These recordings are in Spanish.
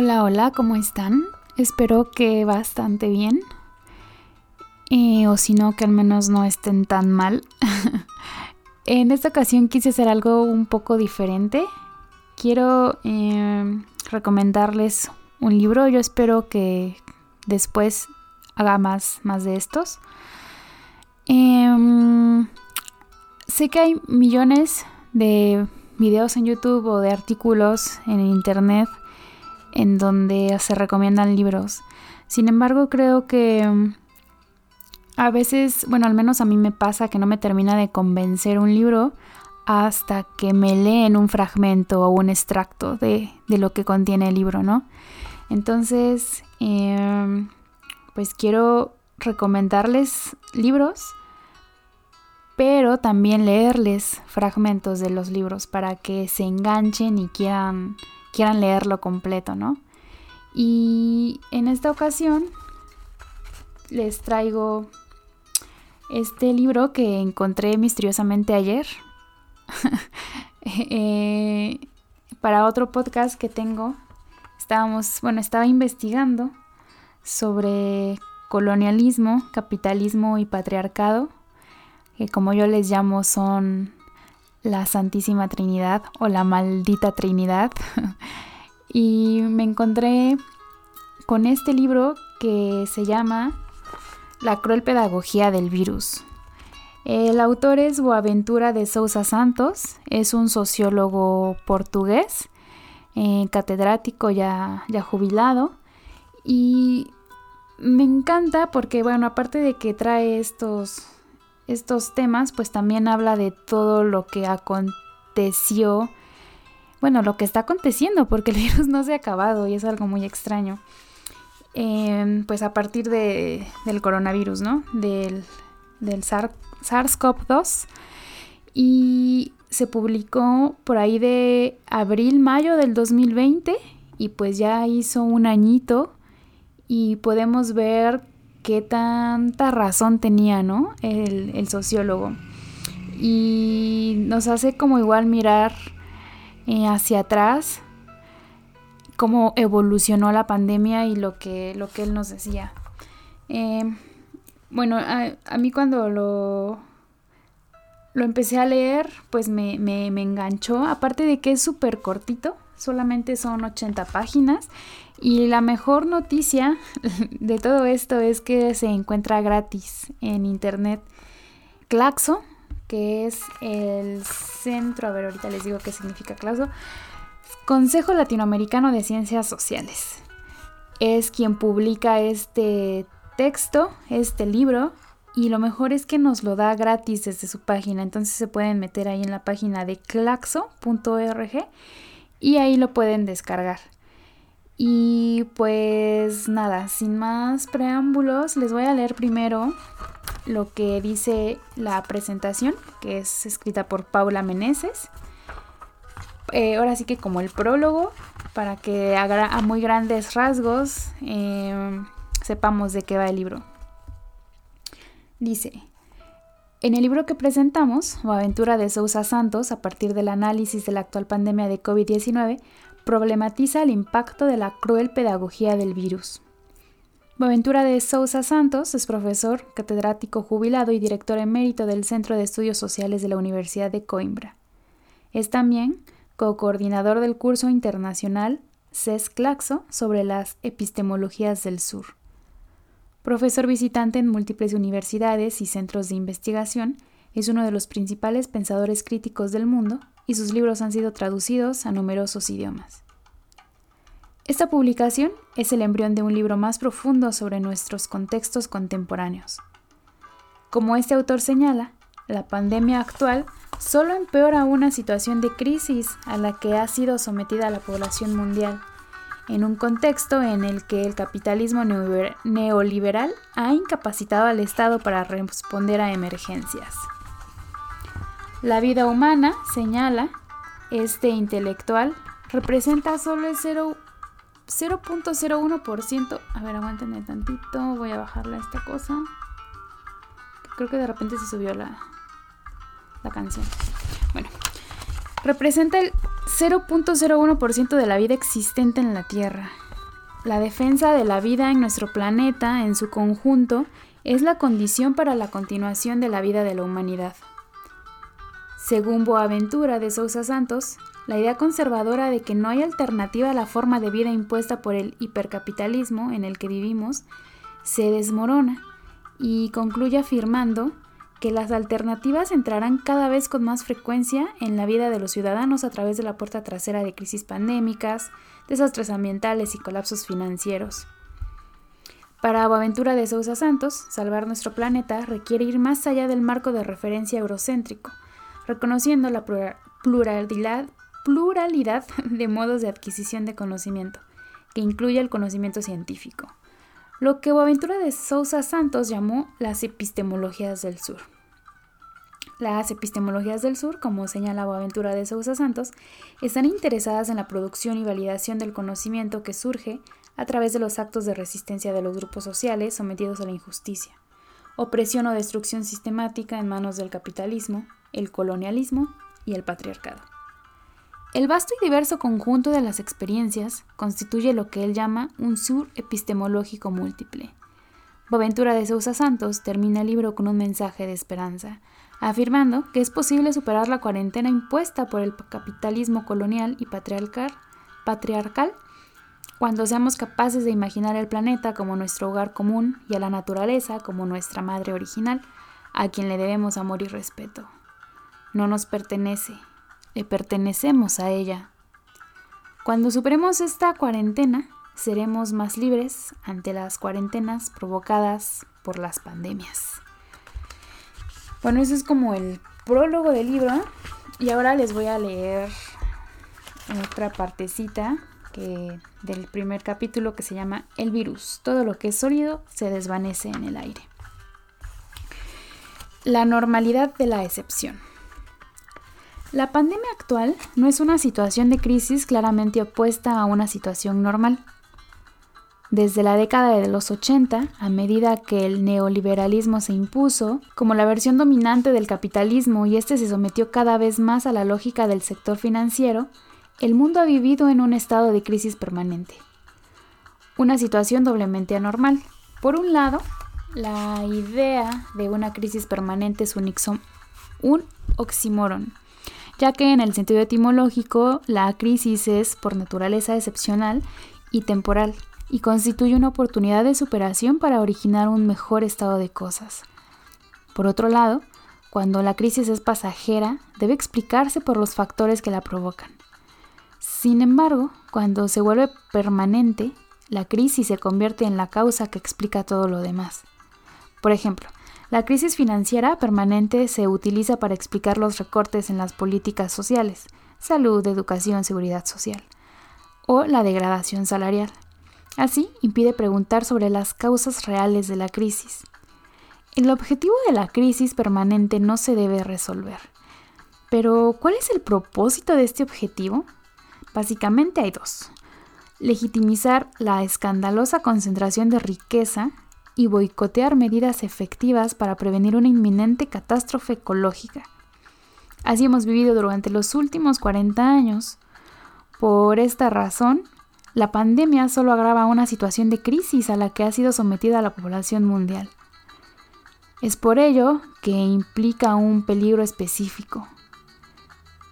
Hola, hola, ¿cómo están? Espero que bastante bien. Eh, o si no, que al menos no estén tan mal. en esta ocasión quise hacer algo un poco diferente. Quiero eh, recomendarles un libro. Yo espero que después haga más, más de estos. Em, sé que hay millones de videos en YouTube o de artículos en Internet en donde se recomiendan libros. Sin embargo, creo que mm, a veces, bueno, al menos a mí me pasa que no me termina de convencer un libro hasta que me leen un fragmento o un extracto de, lo que contiene el libro, ¿no? Entonces, em, pues quiero recomendarles libros, pero también leerles fragmentos de los libros para que se enganchen y quieran quieran leerlo completo, ¿no? Y en esta ocasión les traigo este libro que encontré misteriosamente ayer eh, para otro podcast que tengo. Estábamos, bueno, estaba investigando sobre colonialismo, capitalismo y patriarcado, que como yo les llamo son la Santísima Trinidad o la maldita Trinidad. y me encontré con este libro que se llama La cruel pedagogía del virus. El autor es Boaventura de Sousa Santos, es un sociólogo portugués, eh, catedrático ya, ya jubilado, y me encanta porque, bueno, aparte de que trae estos estos temas, pues también habla de todo lo que aconteció, bueno, lo que está aconteciendo, porque el virus no se ha acabado y es algo muy extraño. Em, pues a partir de, del coronavirus, ¿no? Del, del SARS-CoV-2. Y se publicó por ahí de abril, mayo del 2020 y pues ya hizo un añito y podemos ver qué tanta razón tenía, ¿no? El, sociólogo. Y nos hace como igual mirar eh, hacia atrás cómo evolucionó la pandemia y lo que, lo que él nos decía. Eh, bueno, a, mí cuando lo, lo empecé a leer, pues me, me, me enganchó, aparte de que es súper cortito, solamente son 80 páginas y la mejor noticia de todo esto es que se encuentra gratis en internet. Claxo, que es el centro, a ver, ahorita les digo qué significa Claxo, Consejo Latinoamericano de Ciencias Sociales. Es quien publica este texto, este libro, y lo mejor es que nos lo da gratis desde su página. Entonces se pueden meter ahí en la página de claxo.org y ahí lo pueden descargar. Y pues nada, sin más preámbulos, les voy a leer primero lo que dice la presentación, que es escrita por Paula Meneses. Eh, ahora sí que como el prólogo, para que a, muy grandes rasgos em, sepamos de qué va el libro. Dice, en el libro que presentamos, o Aventura de Sousa Santos, a partir del análisis de la actual pandemia de COVID-19, problematiza el impacto de la cruel pedagogía del virus. Boaventura de Sousa Santos es profesor, catedrático jubilado y director emérito del Centro de Estudios Sociales de la Universidad de Coimbra. Es también co-coordinador del curso internacional CES Claxo sobre las epistemologías del sur. Profesor visitante en múltiples universidades y centros de investigación, es uno de los principales pensadores críticos del mundo y sus libros han sido traducidos a numerosos idiomas. Esta publicación es el embrión de un libro más profundo sobre nuestros contextos contemporáneos. Como este autor señala, la pandemia actual solo empeora una situación de crisis a la que ha sido sometida la población mundial, en un contexto en el que el capitalismo neoliberal ha incapacitado al Estado para responder a emergencias. La vida humana, señala este intelectual, representa solo el 0.01%. A ver, aguántenme tantito. Voy a bajarle a esta cosa. Creo que de repente se subió la, la canción. Bueno, representa el 0.01% de la vida existente en la Tierra. la defensa de la vida en nuestro planeta en su conjunto es la condición para la continuación de la vida de la humanidad. Según Boaventura de Sousa Santos, la idea conservadora de que no hay alternativa a la forma de vida impuesta por el hipercapitalismo en el que vivimos se desmorona y concluye afirmando que las alternativas entrarán cada vez con más frecuencia en la vida de los ciudadanos a través de la puerta trasera de crisis pandémicas, desastres ambientales y colapsos financieros. Para Boaventura de Sousa Santos, salvar nuestro planeta requiere ir más allá del marco de referencia eurocéntrico, reconociendo la pluralidad de modos de adquisición de conocimiento, que incluye el conocimiento científico, lo que Boaventura de Sousa Santos llamó las epistemologías del sur. Las epistemologías del sur, como señala Boaventura de Sousa Santos, están interesadas en la producción y validación del conocimiento que surge a través de los actos de resistencia de los grupos sociales sometidos a la injusticia, opresión o destrucción sistemática en manos del capitalismo, el colonialismo y el patriarcado. El vasto y diverso conjunto de las experiencias constituye lo que él llama un sur epistemológico múltiple. Boaventura de Sousa Santos termina el libro con un mensaje de esperanza, afirmando que es posible superar la cuarentena impuesta por el capitalismo colonial y patriarcal, patriarcal cuando seamos capaces de imaginar el planeta como nuestro hogar común y a la naturaleza como nuestra madre original, a quien le debemos amor y respeto no nos pertenece, pertenecemos a ella. Cuando superemos esta cuarentena, seremos más libres ante las cuarentenas provocadas por las pandemias. Bueno, eso es como el prólogo del libro y ahora les voy a leer otra partecita del primer capítulo que se llama El virus. Todo lo que es sólido se desvanece en el aire. La normalidad de la excepción. La pandemia actual no es una situación de crisis claramente opuesta a una situación normal. Desde la década de los 80, a medida que el neoliberalismo se impuso como la versión dominante del capitalismo y este se sometió cada vez más a la lógica del sector financiero, el mundo ha vivido en un estado de crisis permanente. Una situación doblemente anormal. Por un lado, la idea de una crisis permanente es un, un oxímoron ya que en el sentido etimológico la crisis es por naturaleza excepcional y temporal y constituye una oportunidad de superación para originar un mejor estado de cosas. Por otro lado, cuando la crisis es pasajera, debe explicarse por los factores que la provocan. Sin embargo, cuando se vuelve permanente, la crisis se convierte en la causa que explica todo lo demás. Por ejemplo, la crisis financiera permanente se utiliza para explicar los recortes en las políticas sociales, salud, educación, seguridad social, o la degradación salarial. Así, impide preguntar sobre las causas reales de la crisis. El objetivo de la crisis permanente no se debe resolver. Pero, ¿cuál es el propósito de este objetivo? Básicamente hay dos. Legitimizar la escandalosa concentración de riqueza y boicotear medidas efectivas para prevenir una inminente catástrofe ecológica. Así hemos vivido durante los últimos 40 años. Por esta razón, la pandemia solo agrava una situación de crisis a la que ha sido sometida la población mundial. Es por ello que implica un peligro específico.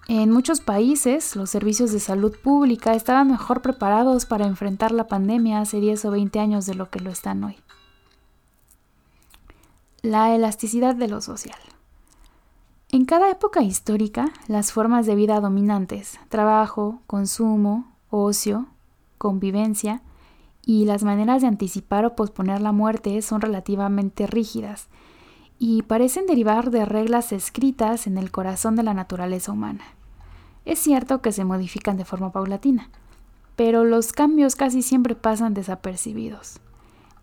En muchos países, los servicios de salud pública estaban mejor preparados para enfrentar la pandemia hace 10 o 20 años de lo que lo están hoy. La elasticidad de lo social. En cada época histórica, las formas de vida dominantes, trabajo, consumo, ocio, convivencia y las maneras de anticipar o posponer la muerte son relativamente rígidas y parecen derivar de reglas escritas en el corazón de la naturaleza humana. Es cierto que se modifican de forma paulatina, pero los cambios casi siempre pasan desapercibidos.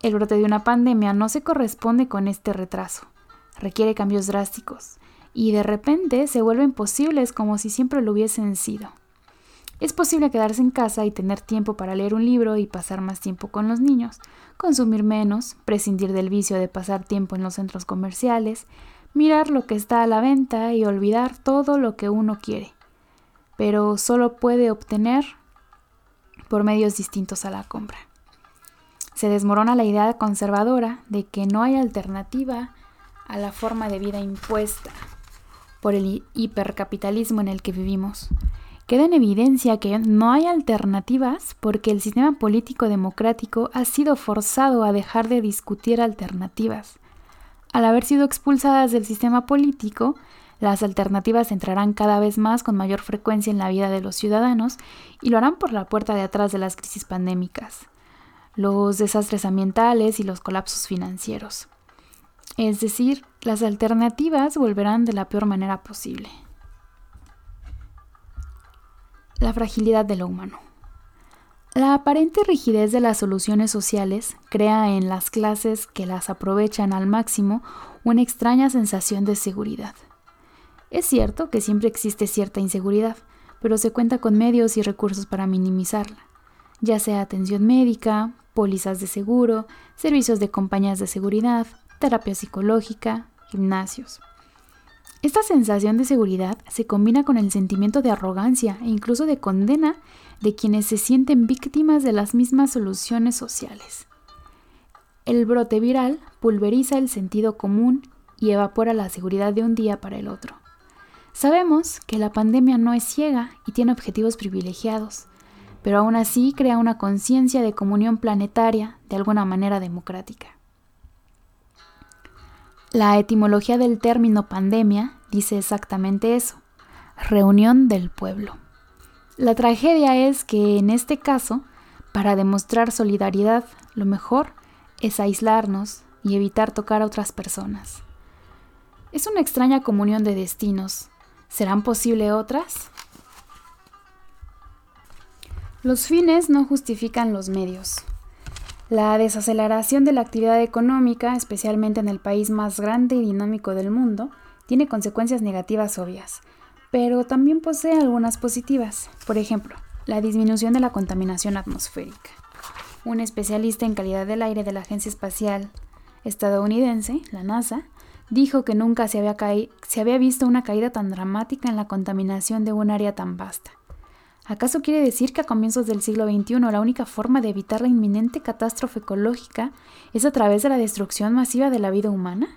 El brote de una pandemia no se corresponde con este retraso. Requiere cambios drásticos y de repente se vuelven posibles como si siempre lo hubiesen sido. Es posible quedarse en casa y tener tiempo para leer un libro y pasar más tiempo con los niños, consumir menos, prescindir del vicio de pasar tiempo en los centros comerciales, mirar lo que está a la venta y olvidar todo lo que uno quiere, pero solo puede obtener por medios distintos a la compra. Se desmorona la idea conservadora de que no hay alternativa a la forma de vida impuesta por el hipercapitalismo en el que vivimos. Queda en evidencia que no hay alternativas porque el sistema político democrático ha sido forzado a dejar de discutir alternativas. Al haber sido expulsadas del sistema político, las alternativas entrarán cada vez más con mayor frecuencia en la vida de los ciudadanos y lo harán por la puerta de atrás de las crisis pandémicas, los desastres ambientales y los colapsos financieros. Es decir, las alternativas volverán de la peor manera posible. La fragilidad de lo humano. La aparente rigidez de las soluciones sociales crea en las clases que las aprovechan al máximo una extraña sensación de seguridad. Es cierto que siempre existe cierta inseguridad, pero se cuenta con medios y recursos para minimizarla, ya sea atención médica, pólizas de seguro, servicios de compañías de seguridad, terapia psicológica, gimnasios. Esta sensación de seguridad se combina con el sentimiento de arrogancia e incluso de condena de quienes se sienten víctimas de las mismas soluciones sociales. El brote viral pulveriza el sentido común y evapora la seguridad de un día para el otro. Sabemos que la pandemia no es ciega y tiene objetivos privilegiados, pero aún así crea una conciencia de comunión planetaria de alguna manera democrática. La etimología del término pandemia dice exactamente eso, reunión del pueblo. La tragedia es que en este caso, para demostrar solidaridad, lo mejor es aislarnos y evitar tocar a otras personas. Es una extraña comunión de destinos. ¿Serán posible otras? Los fines no justifican los medios. La desaceleración de la actividad económica, especialmente en el país más grande y dinámico del mundo, tiene consecuencias negativas obvias, pero también posee algunas positivas. Por ejemplo, la disminución de la contaminación atmosférica. Un especialista en calidad del aire de la Agencia Espacial estadounidense, la NASA, dijo que nunca se había, visto una caída tan dramática en la contaminación de un área tan vasta. ¿Acaso quiere decir que a comienzos del siglo XXI la única forma de evitar la inminente catástrofe ecológica es a través de la destrucción masiva de la vida humana?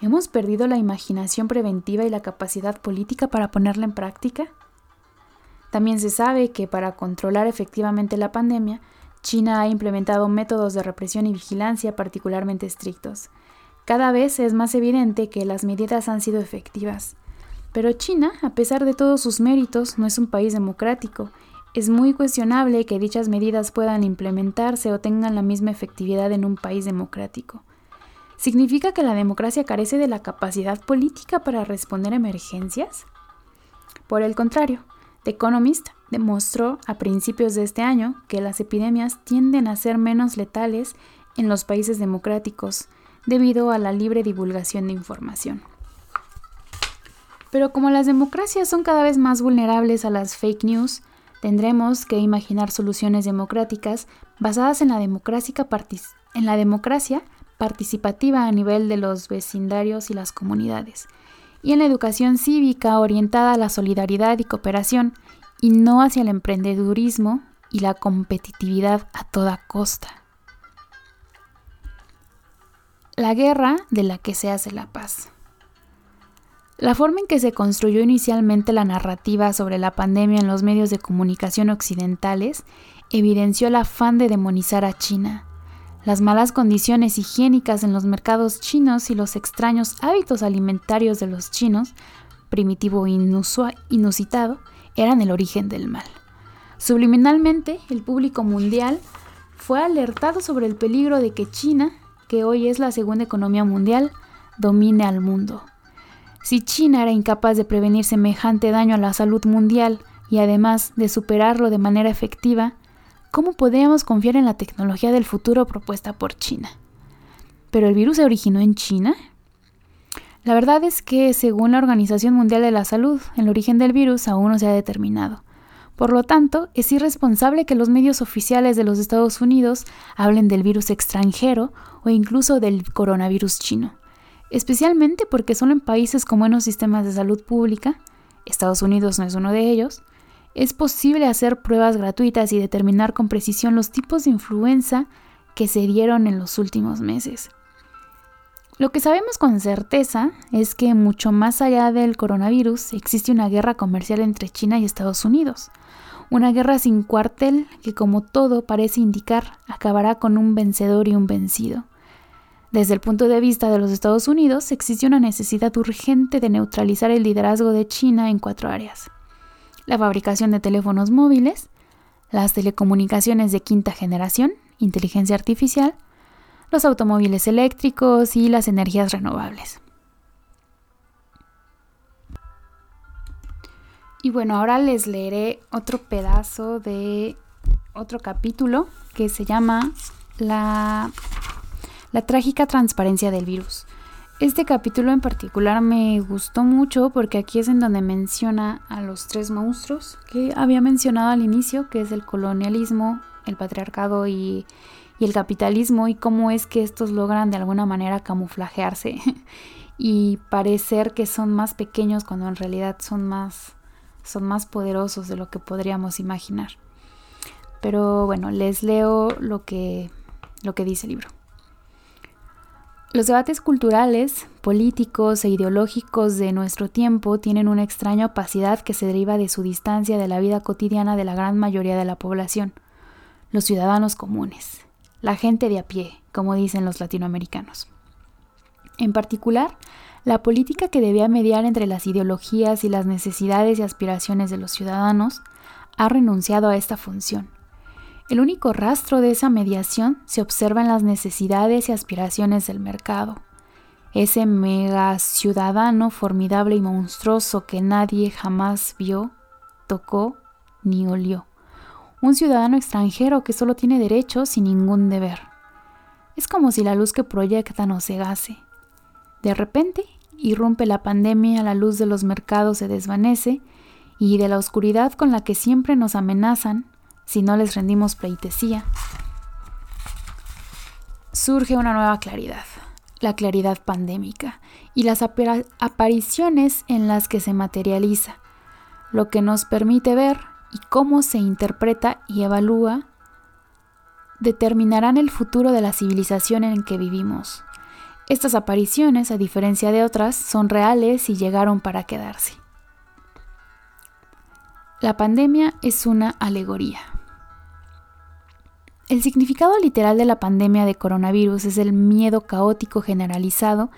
¿Hemos perdido la imaginación preventiva y la capacidad política para ponerla en práctica? También se sabe que para controlar efectivamente la pandemia, China ha implementado métodos de represión y vigilancia particularmente estrictos. Cada vez es más evidente que las medidas han sido efectivas. Pero China, a pesar de todos sus méritos, no es un país democrático. Es muy cuestionable que dichas medidas puedan implementarse o tengan la misma efectividad en un país democrático. ¿Significa que la democracia carece de la capacidad política para responder a emergencias? Por el contrario, The Economist demostró a principios de este año que las epidemias tienden a ser menos letales en los países democráticos debido a la libre divulgación de información. Pero como las democracias son cada vez más vulnerables a las fake news, tendremos que imaginar soluciones democráticas basadas en la democracia, participativa a nivel de los vecindarios y las comunidades, y en la educación cívica orientada a la solidaridad y cooperación, y no hacia el emprendedurismo y la competitividad a toda costa. La guerra de la que se hace la paz. La forma en que se construyó inicialmente la narrativa sobre la pandemia en los medios de comunicación occidentales evidenció el afán de demonizar a China, las malas condiciones higiénicas en los mercados chinos y los extraños hábitos alimentarios de los chinos, primitivo e inusitado, eran el origen del mal. Subliminalmente, el público mundial fue alertado sobre el peligro de que China, que hoy es la segunda economía mundial, domine al mundo. Si China era incapaz de prevenir semejante daño a la salud mundial y además de superarlo de manera efectiva, ¿cómo podríamos confiar en la tecnología del futuro propuesta por China? ¿Pero el virus se originó en China? La verdad es que, según la Organización Mundial de la Salud, el origen del virus aún no se ha determinado. Por lo tanto, es irresponsable que los medios oficiales de los Estados Unidos hablen del virus extranjero o incluso del coronavirus chino especialmente porque solo en países con buenos sistemas de salud pública, Estados Unidos no es uno de ellos, es posible hacer pruebas gratuitas y determinar con precisión los tipos de influenza que se dieron en los últimos meses. Lo que sabemos con certeza es que mucho más allá del coronavirus existe una guerra comercial entre China y Estados Unidos. Una guerra sin cuartel que como todo parece indicar acabará con un vencedor y un vencido. Desde el punto de vista de los Estados Unidos existe una necesidad urgente de neutralizar el liderazgo de China en cuatro áreas. La fabricación de teléfonos móviles, las telecomunicaciones de quinta generación, inteligencia artificial, los automóviles eléctricos y las energías renovables. Y bueno, ahora les leeré otro pedazo de otro capítulo que se llama La, la trágica transparencia del virus. Este capítulo en particular me gustó mucho porque aquí es en donde menciona a los tres monstruos que había mencionado al inicio, que es el colonialismo, el patriarcado y el capitalismo y cómo es que estos logran de alguna manera camuflajearse y parecer que son más pequeños cuando en realidad son más son más poderosos de lo que podríamos imaginar. Pero bueno, les leo lo que lo que dice el libro. Los debates culturales, políticos e ideológicos de nuestro tiempo tienen una extraña opacidad que se deriva de su distancia de la vida cotidiana de la gran mayoría de la población, los ciudadanos comunes la gente de a pie, como dicen los latinoamericanos. En particular, la política que debía mediar entre las ideologías y las necesidades y aspiraciones de los ciudadanos ha renunciado a esta función. El único rastro de esa mediación se observa en las necesidades y aspiraciones del mercado. Ese mega ciudadano formidable y monstruoso que nadie jamás vio, tocó ni olió un ciudadano extranjero que solo tiene derechos y ningún deber. Es como si la luz que proyecta nos cegase. De repente, irrumpe la pandemia, la luz de los mercados se desvanece y de la oscuridad con la que siempre nos amenazan si no les rendimos pleitesía, surge una nueva claridad, la claridad pandémica y las apariciones en las que se materializa, lo que nos permite ver y cómo se interpreta y evalúa determinarán el futuro de la civilización en que vivimos. Estas apariciones, a diferencia de otras, son reales y llegaron para quedarse. La pandemia es una alegoría. El significado literal de la pandemia de coronavirus es el miedo caótico generalizado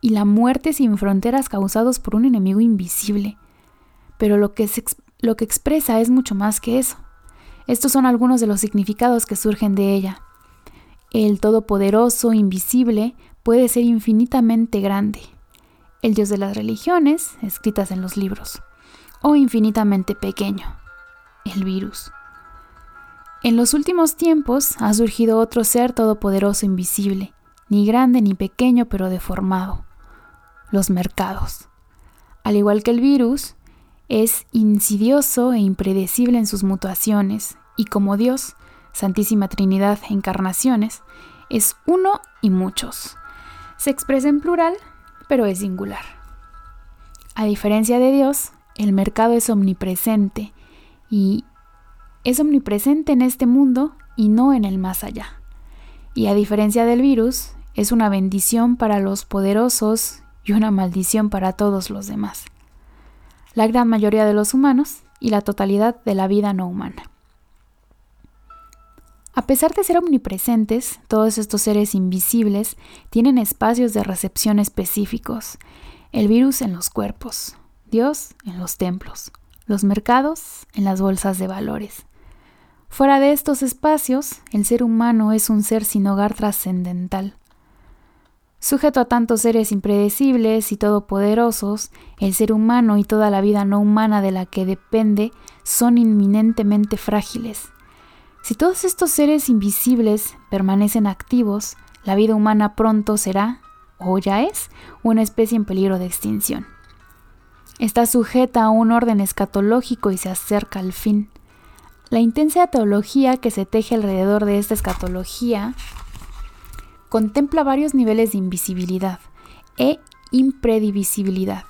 y la muerte sin fronteras causados por un enemigo invisible. Pero lo que, lo que expresa es mucho más que eso. Estos son algunos de los significados que surgen de ella. El Todopoderoso, invisible, puede ser infinitamente grande. El Dios de las religiones, escritas en los libros. O infinitamente pequeño. El virus. En los últimos tiempos ha surgido otro ser todopoderoso invisible, ni grande ni pequeño, pero deformado. Los mercados. Al igual que el virus, es insidioso e impredecible en sus mutuaciones, y como Dios, Santísima Trinidad, encarnaciones, es uno y muchos. Se expresa en plural, pero es singular. A diferencia de Dios, el mercado es omnipresente y es omnipresente en este mundo y no en el más allá. Y a diferencia del virus, es una bendición para los poderosos y una maldición para todos los demás la gran mayoría de los humanos y la totalidad de la vida no humana. A pesar de ser omnipresentes, todos estos seres invisibles tienen espacios de recepción específicos. El virus en los cuerpos, Dios en los templos, los mercados en las bolsas de valores. Fuera de estos espacios, el ser humano es un ser sin hogar trascendental, Sujeto a tantos seres impredecibles y todopoderosos, el ser humano y toda la vida no humana de la que depende son inminentemente frágiles. Si todos estos seres invisibles permanecen activos, la vida humana pronto será, o ya es, una especie en peligro de extinción. Está sujeta a un orden escatológico y se acerca al fin. La intensa teología que se teje alrededor de esta escatología contempla varios niveles de invisibilidad e impredivisibilidad.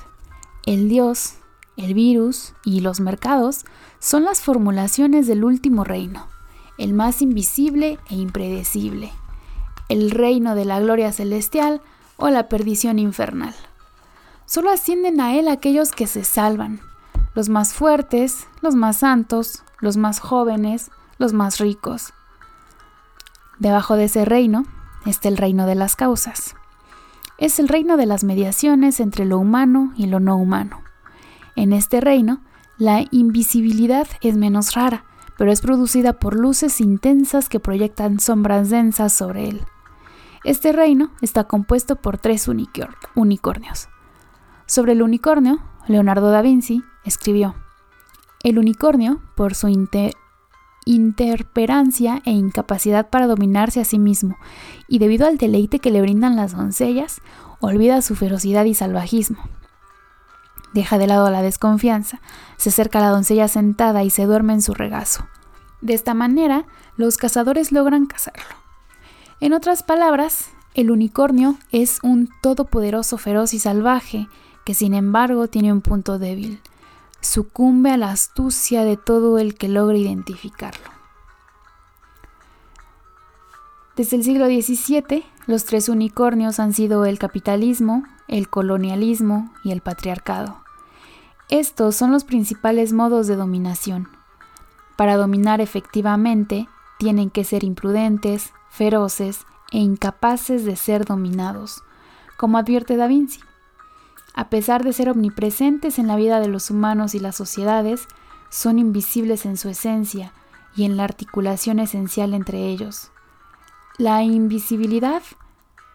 El Dios, el virus y los mercados son las formulaciones del último reino, el más invisible e impredecible, el reino de la gloria celestial o la perdición infernal. Solo ascienden a él aquellos que se salvan, los más fuertes, los más santos, los más jóvenes, los más ricos. Debajo de ese reino está el reino de las causas. Es el reino de las mediaciones entre lo humano y lo no humano. En este reino, la invisibilidad es menos rara, pero es producida por luces intensas que proyectan sombras densas sobre él. Este reino está compuesto por tres unicornios. Sobre el unicornio, Leonardo da Vinci escribió, El unicornio, por su interperancia e incapacidad para dominarse a sí mismo, y debido al deleite que le brindan las doncellas, olvida su ferocidad y salvajismo. Deja de lado la desconfianza, se acerca a la doncella sentada y se duerme en su regazo. De esta manera, los cazadores logran cazarlo. En otras palabras, el unicornio es un todopoderoso feroz y salvaje que sin embargo tiene un punto débil. Sucumbe a la astucia de todo el que logre identificarlo. Desde el siglo XVII, los tres unicornios han sido el capitalismo, el colonialismo y el patriarcado. Estos son los principales modos de dominación. Para dominar efectivamente, tienen que ser imprudentes, feroces e incapaces de ser dominados, como advierte Da Vinci. A pesar de ser omnipresentes en la vida de los humanos y las sociedades, son invisibles en su esencia y en la articulación esencial entre ellos. La invisibilidad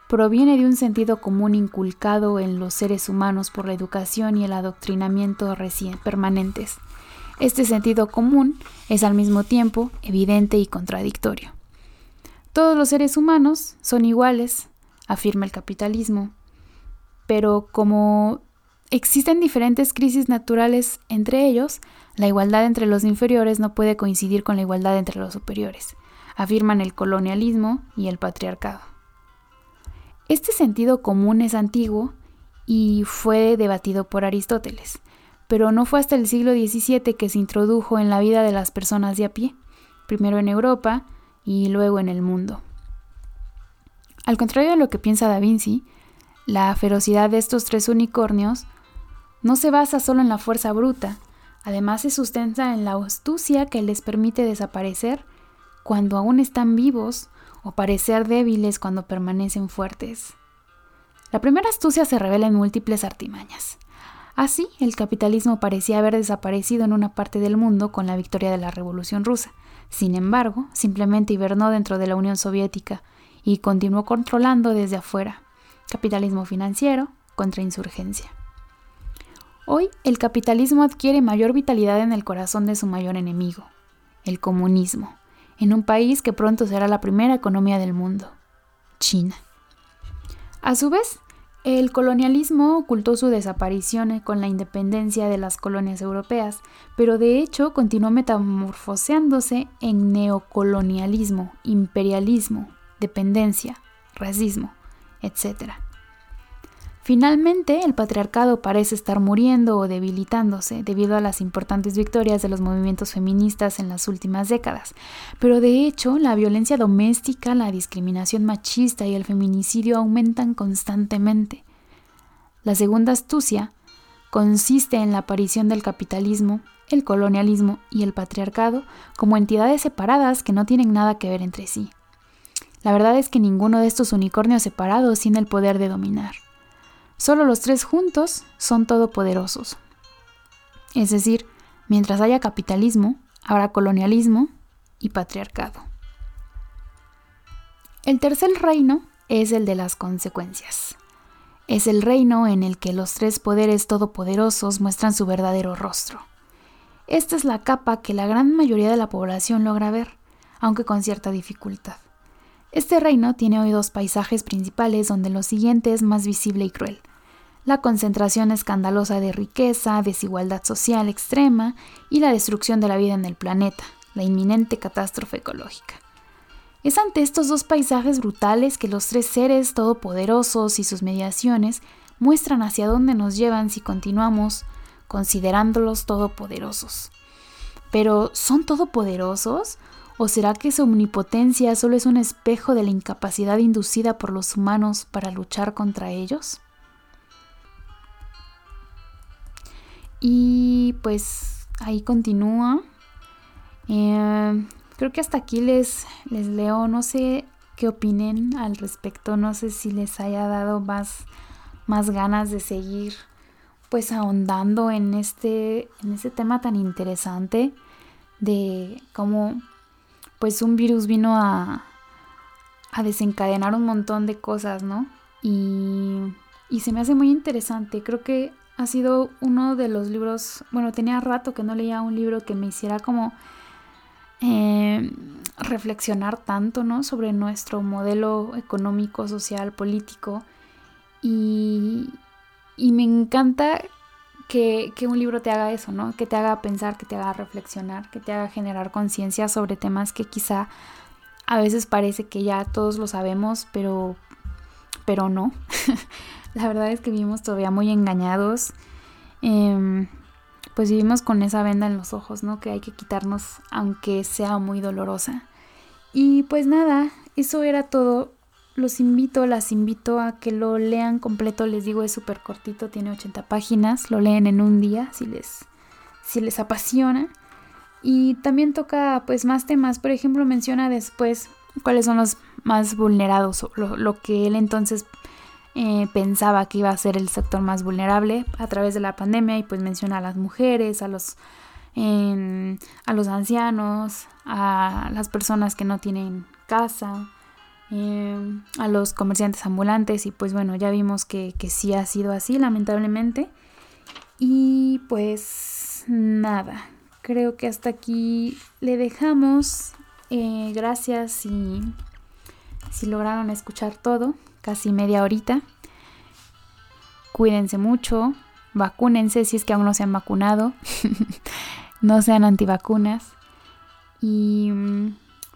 proviene de un sentido común inculcado en los seres humanos por la educación y el adoctrinamiento permanentes. Este sentido común es al mismo tiempo evidente y contradictorio. Todos los seres humanos son iguales, afirma el capitalismo, pero como existen diferentes crisis naturales entre ellos, la igualdad entre los inferiores no puede coincidir con la igualdad entre los superiores, afirman el colonialismo y el patriarcado. Este sentido común es antiguo y fue debatido por Aristóteles, pero no fue hasta el siglo XVII que se introdujo en la vida de las personas de a pie, primero en Europa y luego en el mundo. Al contrario de lo que piensa Da Vinci, la ferocidad de estos tres unicornios no se basa solo en la fuerza bruta, además se sustenta en la astucia que les permite desaparecer cuando aún están vivos o parecer débiles cuando permanecen fuertes. La primera astucia se revela en múltiples artimañas. Así, el capitalismo parecía haber desaparecido en una parte del mundo con la victoria de la Revolución rusa. Sin embargo, simplemente hibernó dentro de la Unión Soviética y continuó controlando desde afuera. Capitalismo financiero contra insurgencia. Hoy el capitalismo adquiere mayor vitalidad en el corazón de su mayor enemigo, el comunismo en un país que pronto será la primera economía del mundo, China. A su vez, el colonialismo ocultó su desaparición con la independencia de las colonias europeas, pero de hecho continuó metamorfoseándose en neocolonialismo, imperialismo, dependencia, racismo, etc. Finalmente, el patriarcado parece estar muriendo o debilitándose debido a las importantes victorias de los movimientos feministas en las últimas décadas. Pero de hecho, la violencia doméstica, la discriminación machista y el feminicidio aumentan constantemente. La segunda astucia consiste en la aparición del capitalismo, el colonialismo y el patriarcado como entidades separadas que no tienen nada que ver entre sí. La verdad es que ninguno de estos unicornios separados tiene el poder de dominar. Solo los tres juntos son todopoderosos. Es decir, mientras haya capitalismo, habrá colonialismo y patriarcado. El tercer reino es el de las consecuencias. Es el reino en el que los tres poderes todopoderosos muestran su verdadero rostro. Esta es la capa que la gran mayoría de la población logra ver, aunque con cierta dificultad. Este reino tiene hoy dos paisajes principales donde lo siguiente es más visible y cruel la concentración escandalosa de riqueza, desigualdad social extrema y la destrucción de la vida en el planeta, la inminente catástrofe ecológica. Es ante estos dos paisajes brutales que los tres seres todopoderosos y sus mediaciones muestran hacia dónde nos llevan si continuamos considerándolos todopoderosos. Pero ¿son todopoderosos? ¿O será que su omnipotencia solo es un espejo de la incapacidad inducida por los humanos para luchar contra ellos? Y pues ahí continúa. Eh, creo que hasta aquí les, les leo. No sé qué opinen al respecto. No sé si les haya dado más, más ganas de seguir pues ahondando en este, en este tema tan interesante de cómo pues un virus vino a, a desencadenar un montón de cosas, ¿no? Y, y se me hace muy interesante. Creo que ha sido uno de los libros, bueno, tenía rato que no leía un libro que me hiciera como eh, reflexionar tanto, ¿no? Sobre nuestro modelo económico, social, político. Y, y me encanta que, un libro te haga eso, ¿no? Que te haga pensar, que te haga reflexionar, que te haga generar conciencia sobre temas que quizá a veces parece que ya todos lo sabemos, pero, pero no. La verdad es que vivimos todavía muy engañados. Em, pues vivimos con esa venda en los ojos, ¿no? Que hay que quitarnos aunque sea muy dolorosa. Y pues nada, eso era todo. Los invito, las invito a que lo lean completo. Les digo, es súper cortito, tiene 80 páginas. Lo leen en un día si les, si les apasiona. Y también toca pues más temas. Por ejemplo, menciona después cuáles son los más vulnerados, lo, lo que él entonces eh, pensaba que iba a ser el sector más vulnerable a través de la pandemia y pues menciona a las mujeres, a los, a los ancianos, a las personas que no tienen casa, em, a los comerciantes ambulantes y pues bueno, ya vimos que, que sí ha sido así lamentablemente. Y pues nada, creo que hasta aquí le dejamos. Eh, gracias si, si lograron escuchar todo casi media horita. Cuídense mucho, vacúnense si es que aún no se han vacunado, no sean antivacunas. Y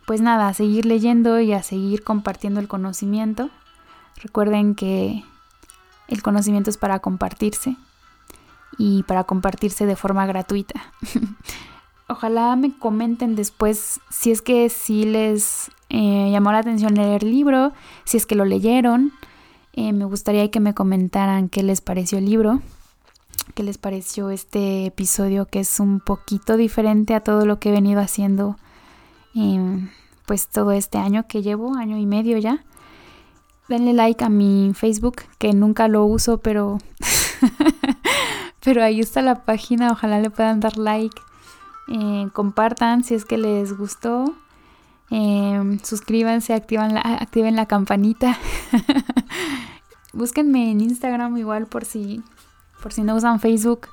pues nada, a seguir leyendo y a seguir compartiendo el conocimiento. Recuerden que el conocimiento es para compartirse y para compartirse de forma gratuita. Ojalá me comenten después si es que sí les eh, llamó la atención leer el libro, si es que lo leyeron. Eh, me gustaría que me comentaran qué les pareció el libro, qué les pareció este episodio que es un poquito diferente a todo lo que he venido haciendo em, pues todo este año que llevo, año y medio ya. Denle like a mi Facebook, que nunca lo uso, pero, pero ahí está la página, ojalá le puedan dar like. Eh, compartan si es que les gustó. Eh, suscríbanse, activan la, activen la campanita. Búsquenme en Instagram igual por si, por si no usan Facebook.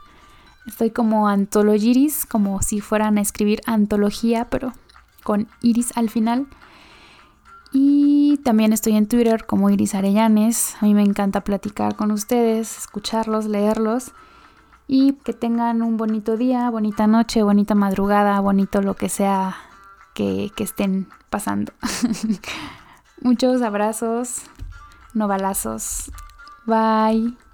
Estoy como Antologiris, como si fueran a escribir antología, pero con iris al final. Y también estoy en Twitter como Iris Arellanes. A mí me encanta platicar con ustedes, escucharlos, leerlos y que tengan un bonito día, bonita noche, bonita madrugada, bonito lo que sea que, que estén pasando. Muchos abrazos, no balazos. Bye.